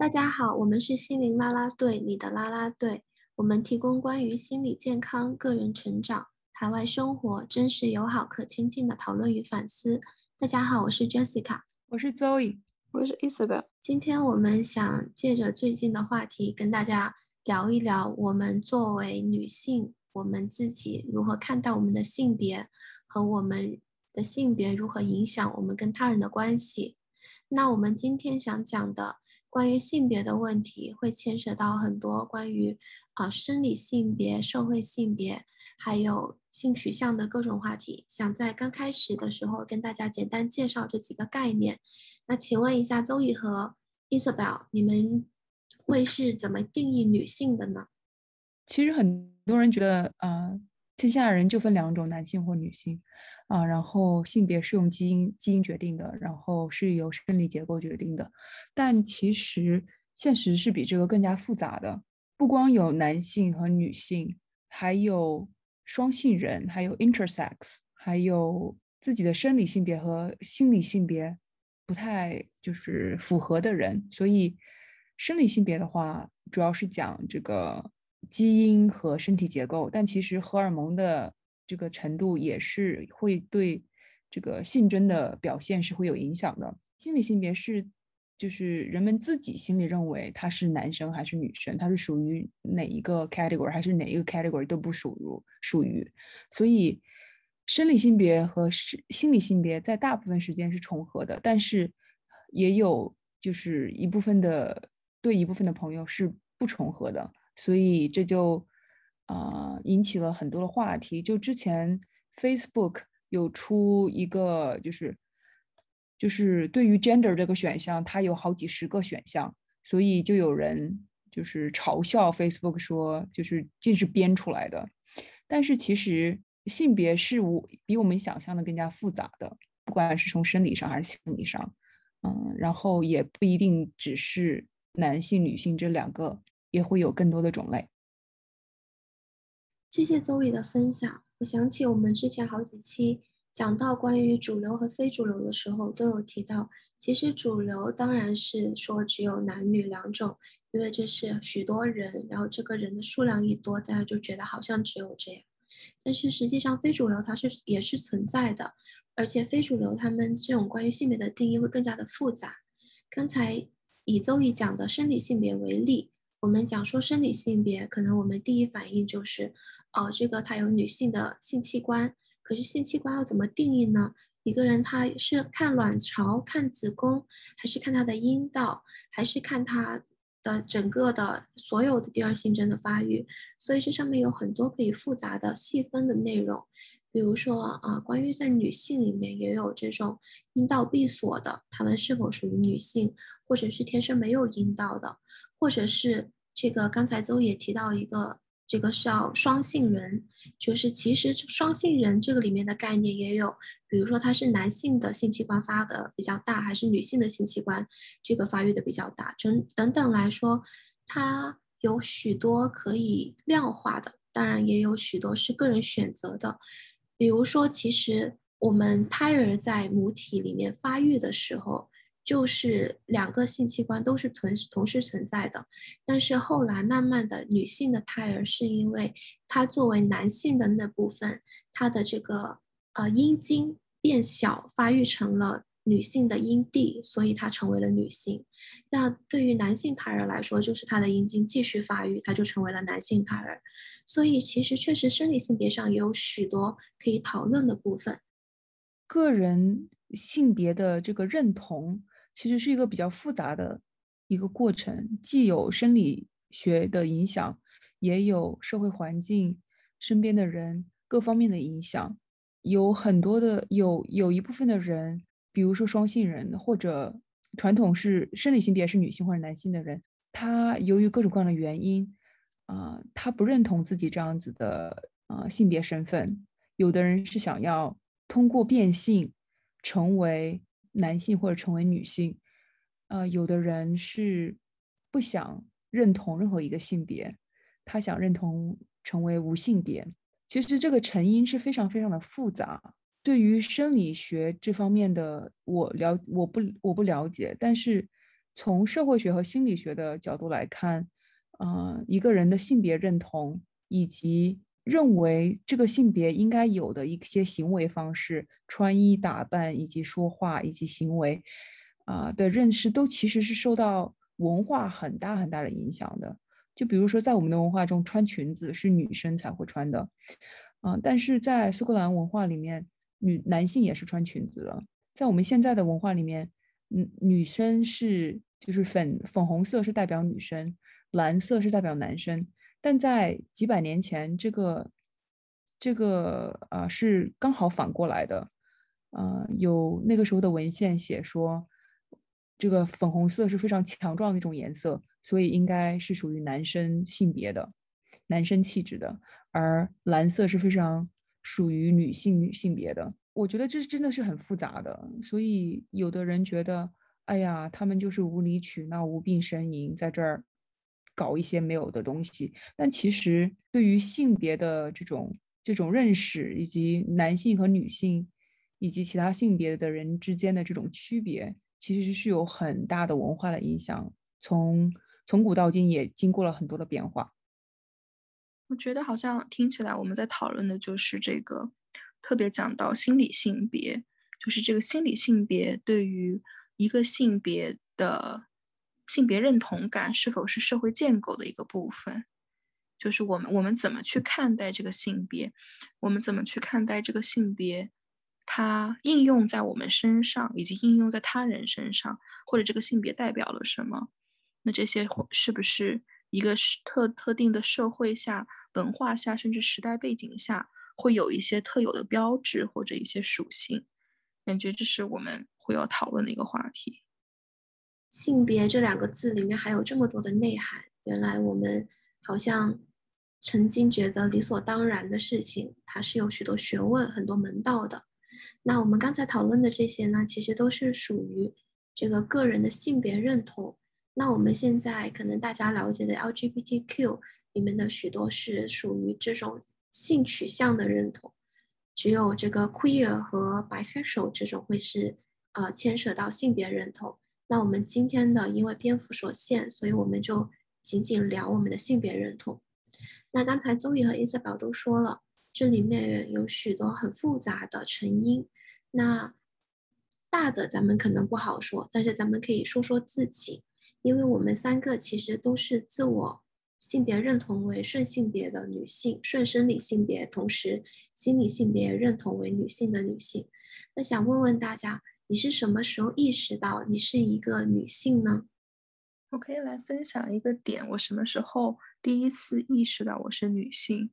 大家好，我们是心灵啦啦队，你的啦啦队。我们提供关于心理健康、个人成长、海外生活真实、友好、可亲近的讨论与反思。大家好，我是 Jessica，我是 Zoe，我是 Isabel。今天我们想借着最近的话题，跟大家聊一聊我们作为女性，我们自己如何看待我们的性别，和我们的性别如何影响我们跟他人的关系。那我们今天想讲的。关于性别的问题，会牵涉到很多关于啊生理性别、社会性别，还有性取向的各种话题。想在刚开始的时候跟大家简单介绍这几个概念。那请问一下，周易和 Isabel，你们会是怎么定义女性的呢？其实很多人觉得，啊。天下人就分两种，男性或女性，啊，然后性别是用基因基因决定的，然后是由生理结构决定的，但其实现实是比这个更加复杂的。不光有男性和女性，还有双性人，还有 intersex，还有自己的生理性别和心理性别不太就是符合的人。所以，生理性别的话，主要是讲这个。基因和身体结构，但其实荷尔蒙的这个程度也是会对这个性征的表现是会有影响的。心理性别是就是人们自己心里认为他是男生还是女生，他是属于哪一个 category 还是哪一个 category 都不属于属于。所以生理性别和是心理性别在大部分时间是重合的，但是也有就是一部分的对一部分的朋友是不重合的。所以这就，啊，引起了很多的话题。就之前 Facebook 有出一个，就是，就是对于 gender 这个选项，它有好几十个选项，所以就有人就是嘲笑 Facebook 说，就是这是编出来的。但是其实性别是我比我们想象的更加复杂的，不管是从生理上还是心理上，嗯，然后也不一定只是男性、女性这两个。也会有更多的种类。谢谢周宇的分享。我想起我们之前好几期讲到关于主流和非主流的时候，都有提到，其实主流当然是说只有男女两种，因为这是许多人，然后这个人的数量一多，大家就觉得好像只有这样。但是实际上，非主流它是也是存在的，而且非主流他们这种关于性别的定义会更加的复杂。刚才以周易讲的生理性别为例。我们讲说生理性别，可能我们第一反应就是，哦，这个他有女性的性器官。可是性器官要怎么定义呢？一个人他是看卵巢、看子宫，还是看他的阴道，还是看他的整个的所有的第二性征的发育？所以这上面有很多可以复杂的细分的内容。比如说啊，关于在女性里面也有这种阴道闭锁的，她们是否属于女性，或者是天生没有阴道的？或者是这个，刚才周也提到一个，这个是要双性人，就是其实双性人这个里面的概念也有，比如说他是男性的性器官发的比较大，还是女性的性器官这个发育的比较大，等等等来说，它有许多可以量化的，当然也有许多是个人选择的，比如说其实我们胎儿在母体里面发育的时候。就是两个性器官都是存同时存在的，但是后来慢慢的，女性的胎儿是因为它作为男性的那部分，它的这个呃阴茎变小，发育成了女性的阴蒂，所以它成为了女性。那对于男性胎儿来说，就是他的阴茎继续发育，他就成为了男性胎儿。所以其实确实生理性别上也有许多可以讨论的部分。个人性别的这个认同。其实是一个比较复杂的一个过程，既有生理学的影响，也有社会环境、身边的人各方面的影响。有很多的有有一部分的人，比如说双性人或者传统是生理性别是女性或者男性的人，他由于各种各样的原因，啊，他不认同自己这样子的啊性别身份。有的人是想要通过变性成为。男性或者成为女性，呃，有的人是不想认同任何一个性别，他想认同成为无性别。其实这个成因是非常非常的复杂。对于生理学这方面的，我了我不我不了解，但是从社会学和心理学的角度来看，呃，一个人的性别认同以及认为这个性别应该有的一些行为方式、穿衣打扮以及说话以及行为，啊的认识，都其实是受到文化很大很大的影响的。就比如说，在我们的文化中，穿裙子是女生才会穿的，嗯，但是在苏格兰文化里面，女男性也是穿裙子的。在我们现在的文化里面，嗯，女生是就是粉粉红色是代表女生，蓝色是代表男生。但在几百年前，这个这个啊是刚好反过来的，呃，有那个时候的文献写说，这个粉红色是非常强壮的一种颜色，所以应该是属于男生性别的，男生气质的，而蓝色是非常属于女性性别的。我觉得这真的是很复杂的，所以有的人觉得，哎呀，他们就是无理取闹、无病呻吟，在这儿。搞一些没有的东西，但其实对于性别的这种这种认识，以及男性和女性，以及其他性别的人之间的这种区别，其实是有很大的文化的影响。从从古到今，也经过了很多的变化。我觉得好像听起来我们在讨论的就是这个，特别讲到心理性别，就是这个心理性别对于一个性别的。性别认同感是否是社会建构的一个部分？就是我们我们怎么去看待这个性别？我们怎么去看待这个性别？它应用在我们身上，以及应用在他人身上，或者这个性别代表了什么？那这些是不是一个特特定的社会下、文化下，甚至时代背景下，会有一些特有的标志或者一些属性？感觉这是我们会要讨论的一个话题。性别这两个字里面还有这么多的内涵，原来我们好像曾经觉得理所当然的事情，它是有许多学问、很多门道的。那我们刚才讨论的这些呢，其实都是属于这个个人的性别认同。那我们现在可能大家了解的 LGBTQ 里面的许多是属于这种性取向的认同，只有这个 queer 和 bisexual 这种会是呃牵涉到性别认同。那我们今天的因为篇幅所限，所以我们就仅仅聊我们的性别认同。那刚才周宇和伊瑟宝都说了，这里面有许多很复杂的成因。那大的咱们可能不好说，但是咱们可以说说自己，因为我们三个其实都是自我性别认同为顺性别的女性，顺生理性别，同时心理性别认同为女性的女性。那想问问大家。你是什么时候意识到你是一个女性呢？我可以来分享一个点，我什么时候第一次意识到我是女性？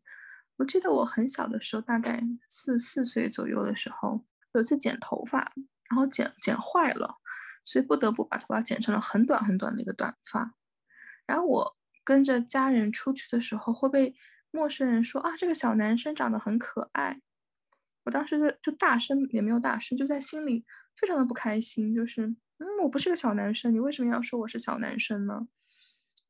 我记得我很小的时候，大概四四岁左右的时候，有次剪头发，然后剪剪坏了，所以不得不把头发剪成了很短很短的一个短发。然后我跟着家人出去的时候，会被陌生人说啊，这个小男生长得很可爱。我当时就就大声也没有大声，就在心里。非常的不开心，就是，嗯，我不是个小男生，你为什么要说我是小男生呢？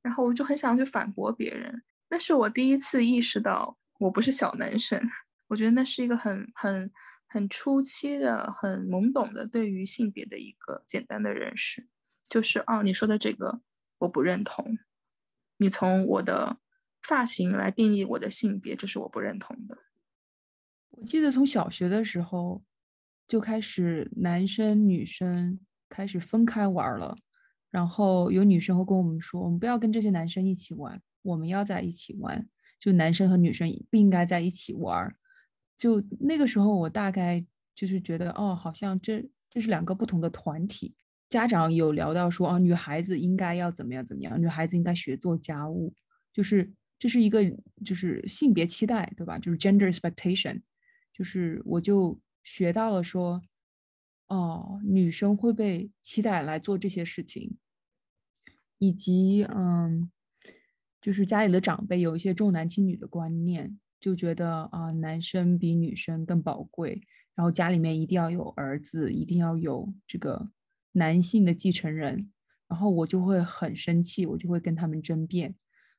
然后我就很想要去反驳别人，那是我第一次意识到我不是小男生。我觉得那是一个很很很初期的、很懵懂的对于性别的一个简单的认识，就是哦，你说的这个我不认同，你从我的发型来定义我的性别，这是我不认同的。我记得从小学的时候。就开始男生女生开始分开玩了，然后有女生会跟我们说，我们不要跟这些男生一起玩，我们要在一起玩。就男生和女生不应该在一起玩。就那个时候，我大概就是觉得，哦，好像这这是两个不同的团体。家长有聊到说，哦，女孩子应该要怎么样怎么样，女孩子应该学做家务，就是这是一个就是性别期待，对吧？就是 gender expectation，就是我就。学到了说，哦，女生会被期待来做这些事情，以及嗯，就是家里的长辈有一些重男轻女的观念，就觉得啊，男生比女生更宝贵，然后家里面一定要有儿子，一定要有这个男性的继承人，然后我就会很生气，我就会跟他们争辩，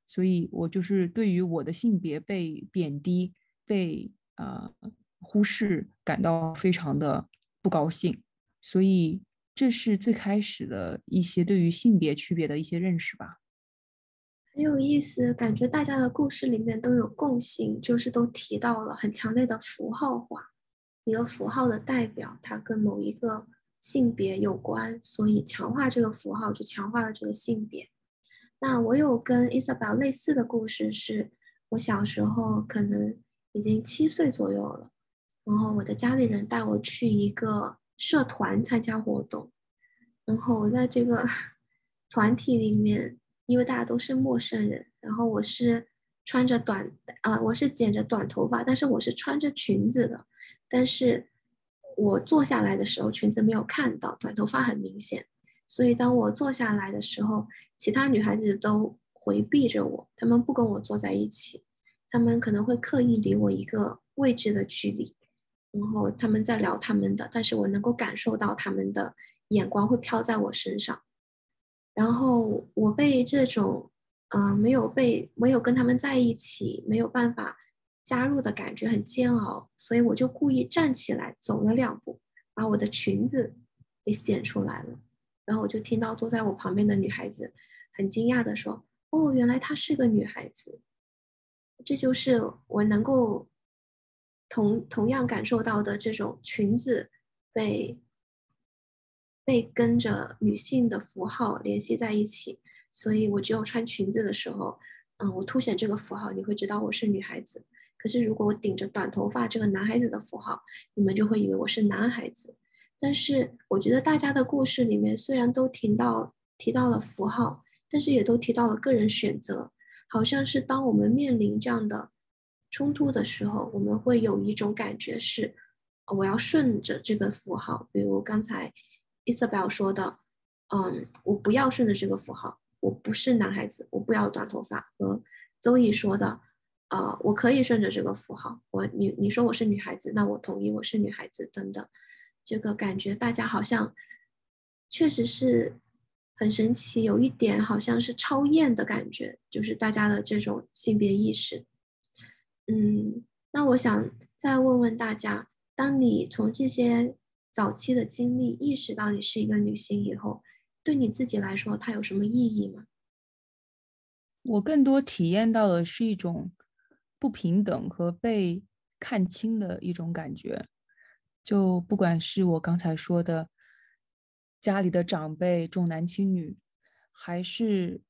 所以我就是对于我的性别被贬低，被啊。忽视，感到非常的不高兴，所以这是最开始的一些对于性别区别的一些认识吧。很有意思，感觉大家的故事里面都有共性，就是都提到了很强烈的符号化，一个符号的代表，它跟某一个性别有关，所以强化这个符号就强化了这个性别。那我有跟 Isabel 类似的故事，是我小时候可能已经七岁左右了，然后我的家里人带我去一个社团参加活动，然后我在这个 团体里面。因为大家都是陌生人，然后我是穿着短啊，我是剪着短头发，但是我是穿着裙子的，但是我坐下来的时候裙子没有看到，短头发很明显，所以当我坐下来的时候，其他女孩子都回避着我，她们不跟我坐在一起，她们可能会刻意离我一个位置的距离，然后他们在聊他们的，但是我能够感受到他们的眼光会飘在我身上。然后我被这种，嗯，没有被没有跟他们在一起，没有办法加入的感觉很煎熬，所以我就故意站起来走了两步，把我的裙子给显出来了。然后我就听到坐在我旁边的女孩子很惊讶的说：“哦，原来她是个女孩子。”这就是我能够同同样感受到的这种裙子被。被跟着女性的符号联系在一起，所以我只有穿裙子的时候，嗯，我凸显这个符号，你会知道我是女孩子。可是如果我顶着短头发这个男孩子的符号，你们就会以为我是男孩子。但是我觉得大家的故事里面虽然都提到提到了符号，但是也都提到了个人选择。好像是当我们面临这样的冲突的时候，我们会有一种感觉是，我要顺着这个符号，比如刚才。Isabel 说的，嗯，我不要顺着这个符号，我不是男孩子，我不要短头发。和周易说的，呃，我可以顺着这个符号，我你你说我是女孩子，那我同意我是女孩子等等。这个感觉大家好像确实是很神奇，有一点好像是超验的感觉，就是大家的这种性别意识。嗯，那我想再问问大家，当你从这些。早期的经历，意识到你是一个女性以后，对你自己来说，它有什么意义吗？我更多体验到的是一种不平等和被看清的一种感觉。就不管是我刚才说的家里的长辈重男轻女，还是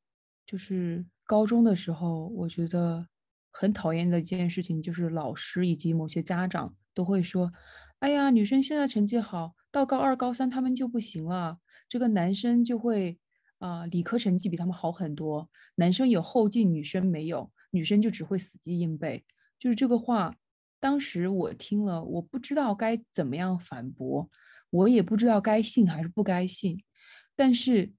就是高中的时候，我觉得很讨厌的一件事情，就是老师以及某些家长都会说。哎呀，女生现在成绩好，到高二、高三他们就不行了。这个男生就会啊，理科成绩比他们好很多。男生有后劲，女生没有，女生就只会死记硬背。就是这个话，当时我听了，我不知道该怎么样反驳，我也不知道该信还是不该信。但是，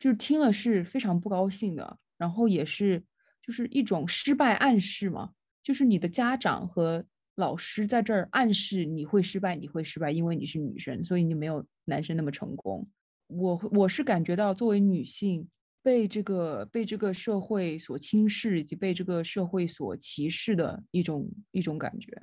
就是听了是非常不高兴的，然后也是就是一种失败暗示嘛，就是你的家长和。老师在这儿暗示你会失败，你会失败，因为你是女生，所以你没有男生那么成功。我我是感觉到作为女性被这个被这个社会所轻视以及被这个社会所歧视的一种一种感觉。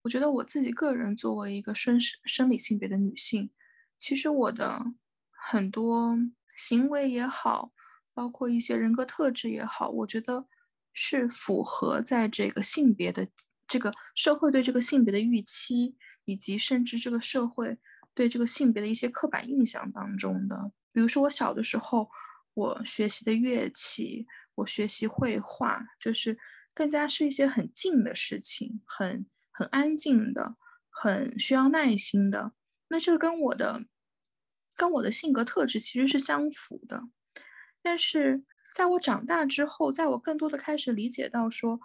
我觉得我自己个人作为一个生生理性别的女性，其实我的很多行为也好，包括一些人格特质也好，我觉得是符合在这个性别的。这个社会对这个性别的预期，以及甚至这个社会对这个性别的一些刻板印象当中的，比如说我小的时候，我学习的乐器，我学习绘画，就是更加是一些很静的事情，很很安静的，很需要耐心的。那这个跟我的跟我的性格特质其实是相符的。但是在我长大之后，在我更多的开始理解到说。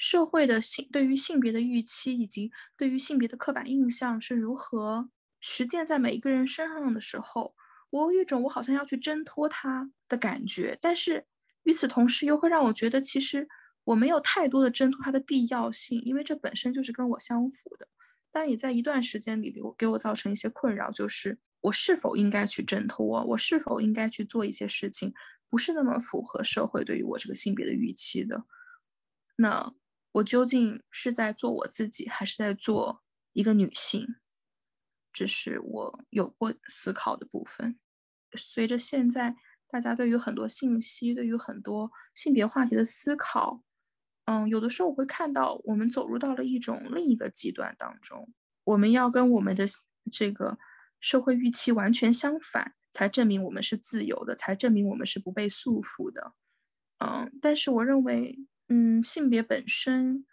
社会的性对于性别的预期，以及对于性别的刻板印象是如何实践在每一个人身上的时候，我有一种我好像要去挣脱它的感觉。但是与此同时，又会让我觉得其实我没有太多的挣脱它的必要性，因为这本身就是跟我相符的。但也在一段时间里给我给我造成一些困扰，就是我是否应该去挣脱，我是否应该去做一些事情，不是那么符合社会对于我这个性别的预期的。那。我究竟是在做我自己，还是在做一个女性？这是我有过思考的部分。随着现在大家对于很多信息、对于很多性别话题的思考，嗯，有的时候我会看到我们走入到了一种另一个极端当中，我们要跟我们的这个社会预期完全相反，才证明我们是自由的，才证明我们是不被束缚的。嗯，但是我认为，嗯，性别本身，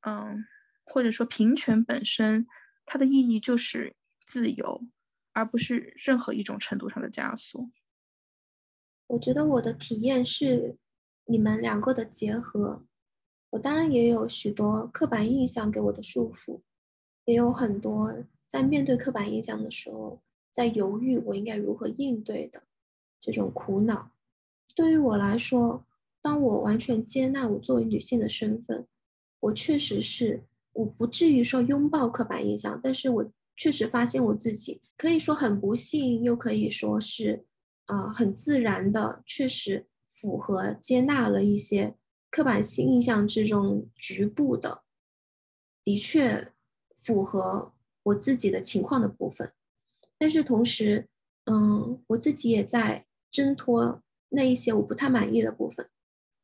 嗯，或者说平权本身，它的意义就是自由，而不是任何一种程度上的枷锁。我觉得我的体验是你们两个的结合。我当然也有许多刻板印象给我的束缚，也有很多在面对刻板印象的时候，在犹豫我应该如何应对的这种苦恼。对于我来说，当我完全接纳我作为女性的身份，我确实是我不至于说拥抱刻板印象，但是我确实发现我自己可以说很不幸，又可以说是啊很自然的，确实符合接纳了一些刻板性印象之中局部的，的确符合我自己的情况的部分，但是同时，嗯，我自己也在挣脱那一些我不太满意的部分。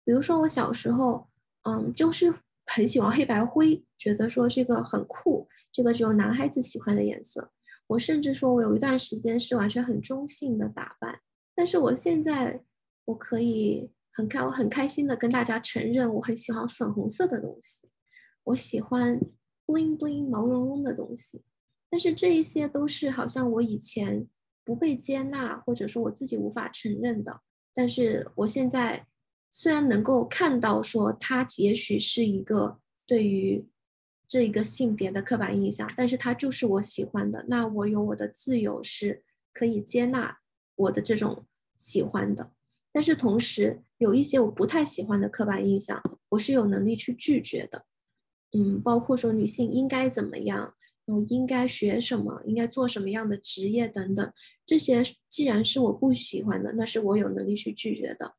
比如说我小时候，嗯，就是很喜欢黑白灰，觉得说这个很酷，这个只有男孩子喜欢的颜色。我甚至说我有一段时间是完全很中性的打扮，但是我现在我可以很开，我很开心的跟大家承认，我很喜欢粉红色的东西，我喜欢 bling bling 毛茸茸的东西。但是这一些都是好像我以前不被接纳，或者说我自己无法承认的，但是我现在。虽然能够看到说他也许是一个对于这一个性别的刻板印象，但是他就是我喜欢的，那我有我的自由是可以接纳我的这种喜欢的。但是同时有一些我不太喜欢的刻板印象，我是有能力去拒绝的。嗯，包括说女性应该怎么样，我应该学什么，应该做什么样的职业等等，这些既然是我不喜欢的，那是我有能力去拒绝的。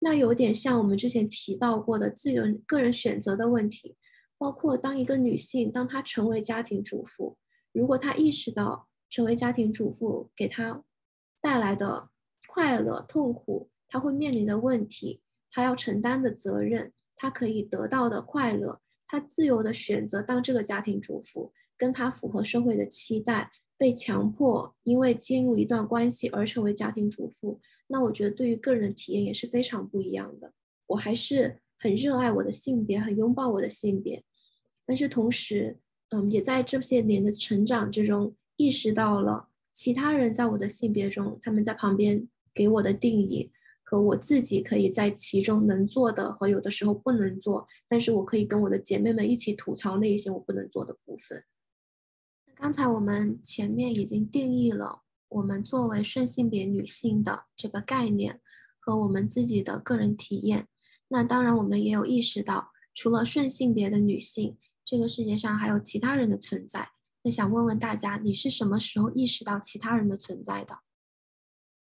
那有点像我们之前提到过的自由个人选择的问题，包括当一个女性，当她成为家庭主妇，如果她意识到成为家庭主妇给她带来的快乐、痛苦，她会面临的问题，她要承担的责任，她可以得到的快乐，她自由的选择当这个家庭主妇，跟他符合社会的期待。被强迫因为进入一段关系而成为家庭主妇，那我觉得对于个人的体验也是非常不一样的。我还是很热爱我的性别，很拥抱我的性别，但是同时，嗯，也在这些年的成长之中意识到了其他人在我的性别中，他们在旁边给我的定义和我自己可以在其中能做的和有的时候不能做，但是我可以跟我的姐妹们一起吐槽那一些我不能做的部分。刚才我们前面已经定义了我们作为顺性别女性的这个概念和我们自己的个人体验。那当然，我们也有意识到，除了顺性别的女性，这个世界上还有其他人的存在。那想问问大家，你是什么时候意识到其他人的存在的？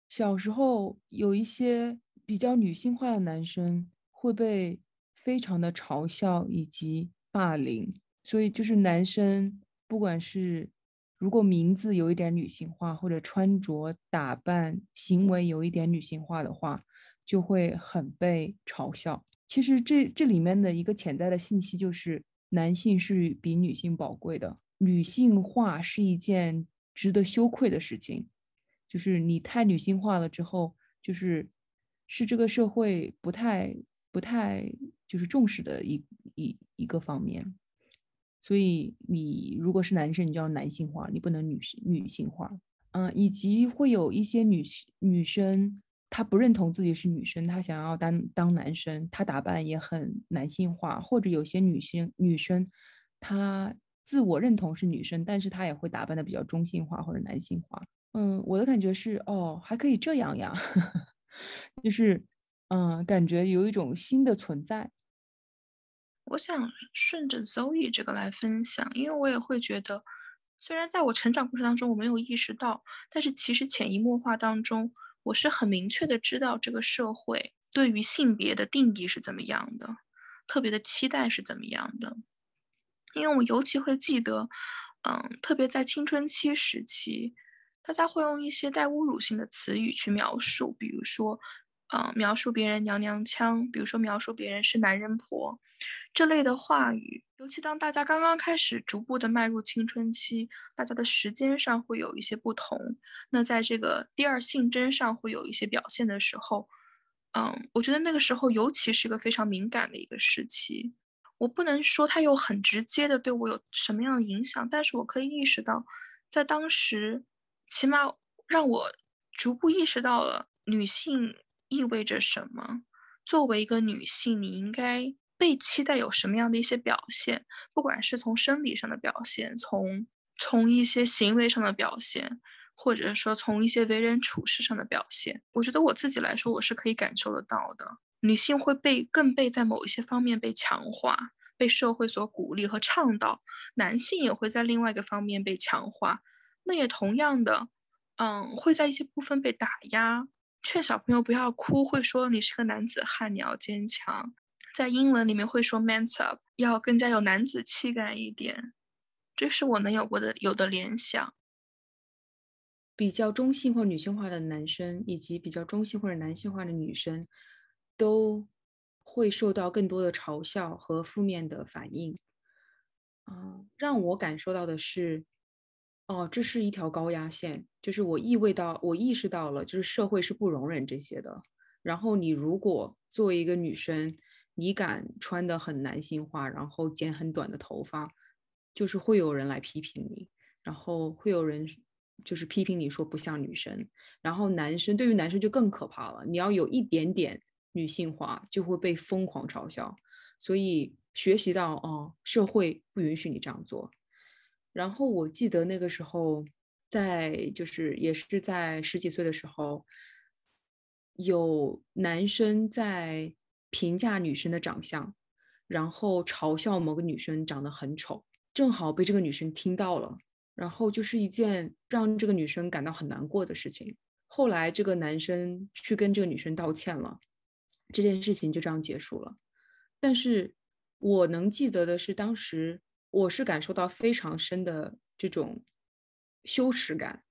小时候有一些比较女性化的男生会被非常的嘲笑以及霸凌，所以就是男生。不管是如果名字有一点女性化，或者穿着打扮行为有一点女性化的话，就会很被嘲笑。其实这这里面的一个潜在的信息就是，男性是比女性宝贵的，女性化是一件值得羞愧的事情。就是你太女性化了之后，就是是这个社会不太不太就是重视的一一一个方面。所以你如果是男生，你就要男性化，你不能女性女性化。嗯，以及会有一些女女生，她不认同自己是女生，她想要当当男生，她打扮也很男性化。或者有些女性女生，她自我认同是女生，但是她也会打扮的比较中性化或者男性化。嗯，我的感觉是，哦，还可以这样呀，就是嗯，感觉有一种新的存在。我想顺着 Zoe 这个来分享，因为我也会觉得，虽然在我成长过程当中我没有意识到，但是其实潜移默化当中，我是很明确的知道这个社会对于性别的定义是怎么样的，特别的期待是怎么样的。因为我尤其会记得，嗯，特别在青春期时期，大家会用一些带侮辱性的词语去描述，比如说，嗯，描述别人娘娘腔，比如说描述别人是男人婆，这类的话语。尤其当大家刚刚开始逐步的迈入青春期，大家的时间上会有一些不同，那在这个第二性征上会有一些表现的时候，嗯，我觉得那个时候尤其是个非常敏感的一个时期。我不能说它有很直接的对我有什么样的影响，但是我可以意识到，在当时，起码让我逐步意识到了女性意味着什么。作为一个女性，你应该被期待有什么样的一些表现，不管是从生理上的表现，从从一些行为上的表现，或者说从一些为人处事上的表现。我觉得我自己来说，我是可以感受得到的。女性会被更被在某一些方面被强化，被社会所鼓励和倡导；男性也会在另外一个方面被强化，那也同样的，嗯，会在一些部分被打压。劝小朋友不要哭，会说你是个男子汉，你要坚强。在英文里面会说 “man up”，要更加有男子气概一点。这是我能有过的有的联想。比较中性或女性化的男生，以及比较中性或者男性化的女生。都会受到更多的嘲笑和负面的反应，啊，让我感受到的是，哦，这是一条高压线，就是我意味到，我意识到了，就是社会是不容忍这些的。然后你如果作为一个女生，你敢穿的很男性化，然后剪很短的头发，就是会有人来批评你，然后会有人就是批评你说不像女生。然后男生对于男生就更可怕了，你要有一点点。女性化就会被疯狂嘲笑，所以学习到哦，社会不允许你这样做。然后我记得那个时候，在就是也是在十几岁的时候，有男生在评价女生的长相，然后嘲笑某个女生长得很丑，正好被这个女生听到了，然后就是一件让这个女生感到很难过的事情。后来这个男生去跟这个女生道歉了。这件事情就这样结束了，但是我能记得的是，当时我是感受到非常深的这种羞耻感，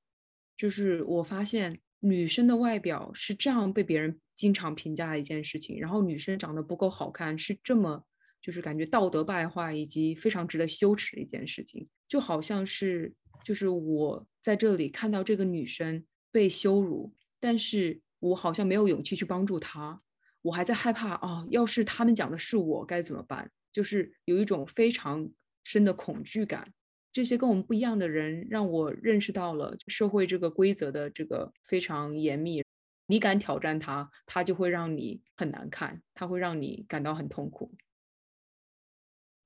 就是我发现女生的外表是这样被别人经常评价的一件事情，然后女生长得不够好看是这么就是感觉道德败坏以及非常值得羞耻的一件事情，就好像是就是我在这里看到这个女生被羞辱，但是我好像没有勇气去帮助她。我还在害怕啊！要是他们讲的是我该怎么办？就是有一种非常深的恐惧感。这些跟我们不一样的人，让我认识到了社会这个规则的这个非常严密。你敢挑战它，它就会让你很难看，它会让你感到很痛苦。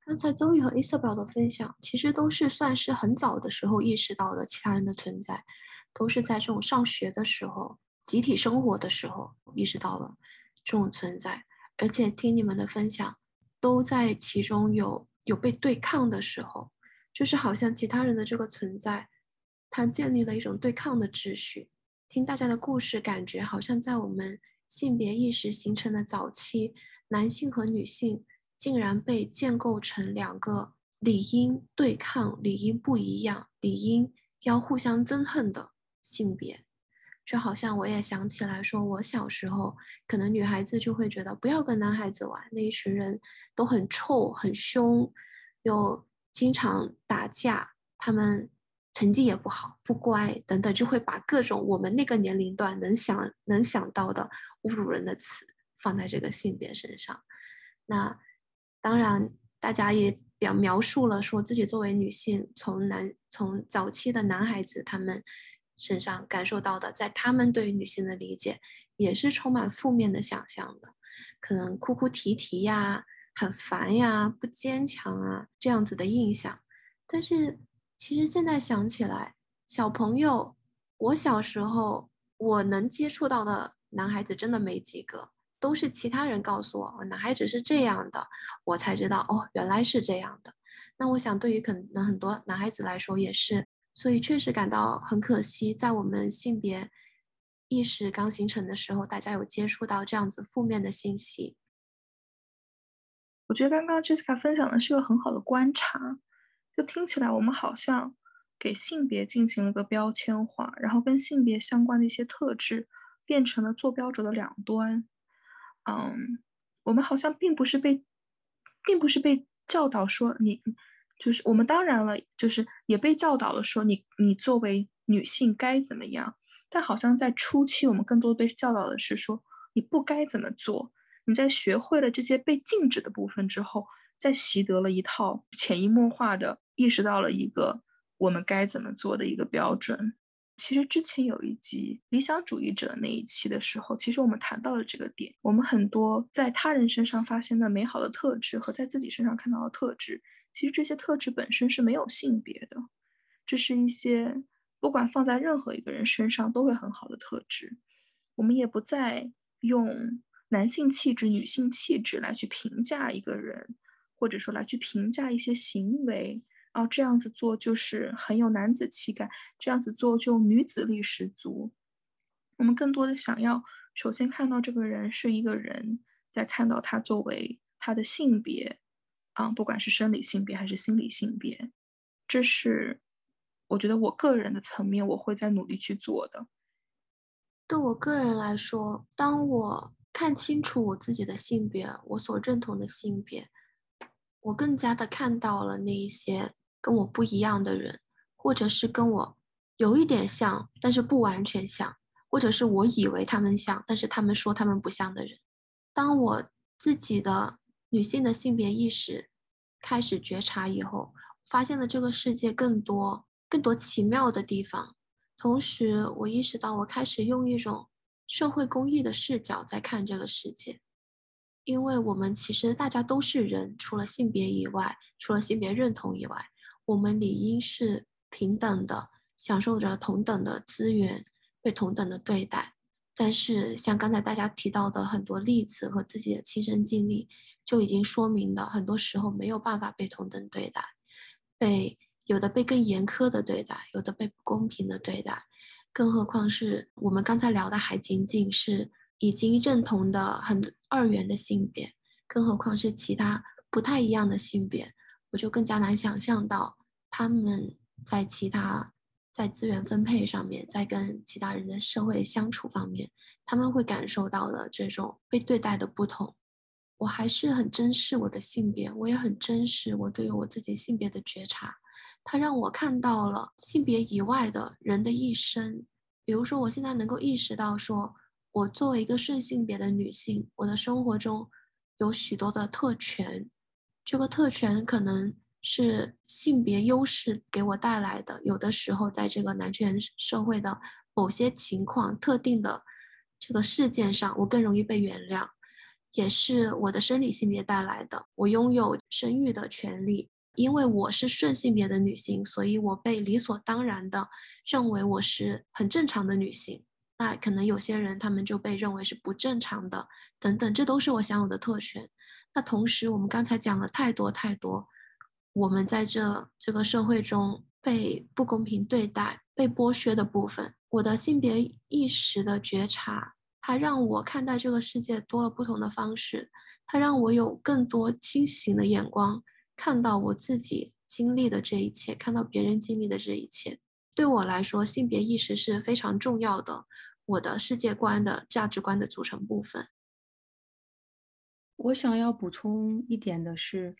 刚才周易和伊瑟表的分享，其实都是算是很早的时候意识到的其他人的存在，都是在这种上学的时候、集体生活的时候意识到了。这种存在，而且听你们的分享，都在其中有有被对抗的时候，就是好像其他人的这个存在，它建立了一种对抗的秩序。听大家的故事，感觉好像在我们性别意识形成的早期，男性和女性竟然被建构成两个理应对抗、理应不一样、理应要互相憎恨的性别。就好像我也想起来，说我小时候，可能女孩子就会觉得不要跟男孩子玩，那一群人都很臭、很凶，又经常打架，他们成绩也不好、不乖等等，就会把各种我们那个年龄段能想能想到的侮辱人的词放在这个性别身上。那当然，大家也表描述了说自己作为女性，从男从早期的男孩子他们。身上感受到的，在他们对于女性的理解，也是充满负面的想象的，可能哭哭啼啼呀，很烦呀，不坚强啊，这样子的印象。但是其实现在想起来，小朋友，我小时候我能接触到的男孩子真的没几个，都是其他人告诉我，男孩子是这样的，我才知道哦，原来是这样的。那我想，对于可能很多男孩子来说，也是。所以确实感到很可惜，在我们性别意识刚形成的时候，大家有接触到这样子负面的信息。我觉得刚刚 Jessica 分享的是个很好的观察，就听起来我们好像给性别进行了个标签化，然后跟性别相关的一些特质变成了坐标轴的两端。嗯，我们好像并不是被，并不是被教导说你，就是我们当然了，就是也被教导了说你你作为女性该怎么样，但好像在初期我们更多被教导的是说你不该怎么做。你在学会了这些被禁止的部分之后，再习得了一套潜移默化的意识到了一个我们该怎么做的一个标准。其实之前有一集理想主义者那一期的时候，其实我们谈到了这个点。我们很多在他人身上发现的美好的特质和在自己身上看到的特质，其实这些特质本身是没有性别的，这是一些不管放在任何一个人身上都会很好的特质。我们也不再用男性气质、女性气质来去评价一个人，或者说来去评价一些行为。哦，这样子做就是很有男子气概，这样子做就女子力十足。我们更多的想要，首先看到这个人是一个人，再看到他作为他的性别，啊，不管是生理性别还是心理性别，这是我觉得我个人的层面，我会在努力去做的。对我个人来说，当我看清楚我自己的性别，我所认同的性别，我更加的看到了那一些。跟我不一样的人，或者是跟我有一点像，但是不完全像，或者是我以为他们像，但是他们说他们不像的人。当我自己的女性的性别意识开始觉察以后，发现了这个世界更多更多奇妙的地方。同时，我意识到我开始用一种社会公益的视角在看这个世界，因为我们其实大家都是人，除了性别以外，除了性别认同以外。我们理应是平等的，享受着同等的资源，被同等的对待。但是，像刚才大家提到的很多例子和自己的亲身经历，就已经说明了，很多时候没有办法被同等对待，被有的被更严苛的对待，有的被不公平的对待。更何况是我们刚才聊的，还仅仅是已经认同的很二元的性别，更何况是其他不太一样的性别，我就更加难想象到。他们在其他在资源分配上面，在跟其他人的社会相处方面，他们会感受到的这种被对待的不同。我还是很珍视我的性别，我也很珍视我对于我自己性别的觉察。它让我看到了性别以外的人的一生。比如说，我现在能够意识到，说我作为一个顺性别的女性，我的生活中有许多的特权。这个特权可能。是性别优势给我带来的。有的时候，在这个男权社会的某些情况、特定的这个事件上，我更容易被原谅，也是我的生理性别带来的。我拥有生育的权利，因为我是顺性别的女性，所以我被理所当然的认为我是很正常的女性。那可能有些人他们就被认为是不正常的，等等，这都是我享有的特权。那同时，我们刚才讲了太多太多。我们在这这个社会中被不公平对待、被剥削的部分，我的性别意识的觉察，它让我看待这个世界多了不同的方式，它让我有更多清醒的眼光，看到我自己经历的这一切，看到别人经历的这一切。对我来说，性别意识是非常重要的，我的世界观的价值观的组成部分。我想要补充一点的是。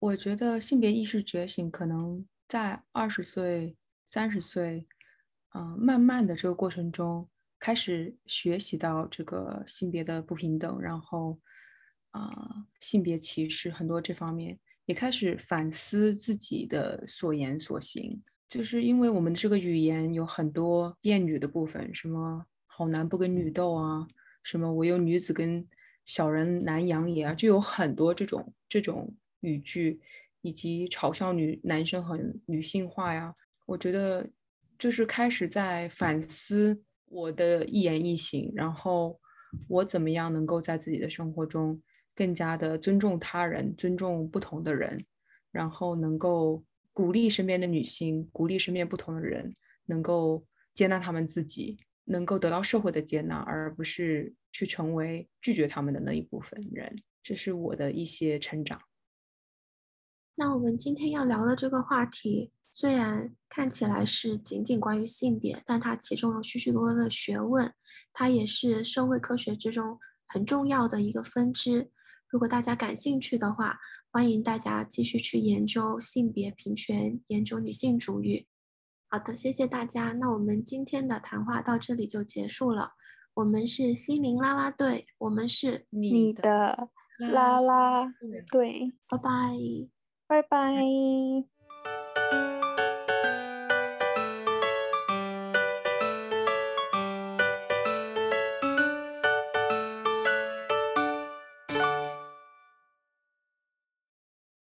我觉得性别意识觉醒可能在二十岁、三十岁，嗯，慢慢的这个过程中开始学习到这个性别的不平等，然后啊，性别歧视很多这方面也开始反思自己的所言所行，就是因为我们这个语言有很多厌女的部分，什么好男不跟女斗啊，什么我有女子跟小人难养也啊，就有很多这种这种。语句以及嘲笑女男生很女性化呀，我觉得就是开始在反思我的一言一行，然后我怎么样能够在自己的生活中更加的尊重他人，尊重不同的人，然后能够鼓励身边的女性，鼓励身边不同的人，能够接纳他们自己，能够得到社会的接纳，而不是去成为拒绝他们的那一部分人。这是我的一些成长。那我们今天要聊的这个话题，虽然看起来是仅仅关于性别，但它其中有许许多多的学问，它也是社会科学之中很重要的一个分支。如果大家感兴趣的话，欢迎大家继续去研究性别平权，研究女性主义。好的，谢谢大家。那我们今天的谈话到这里就结束了。我们是心灵啦啦队，我们是你的啦啦队，拜拜，拜拜。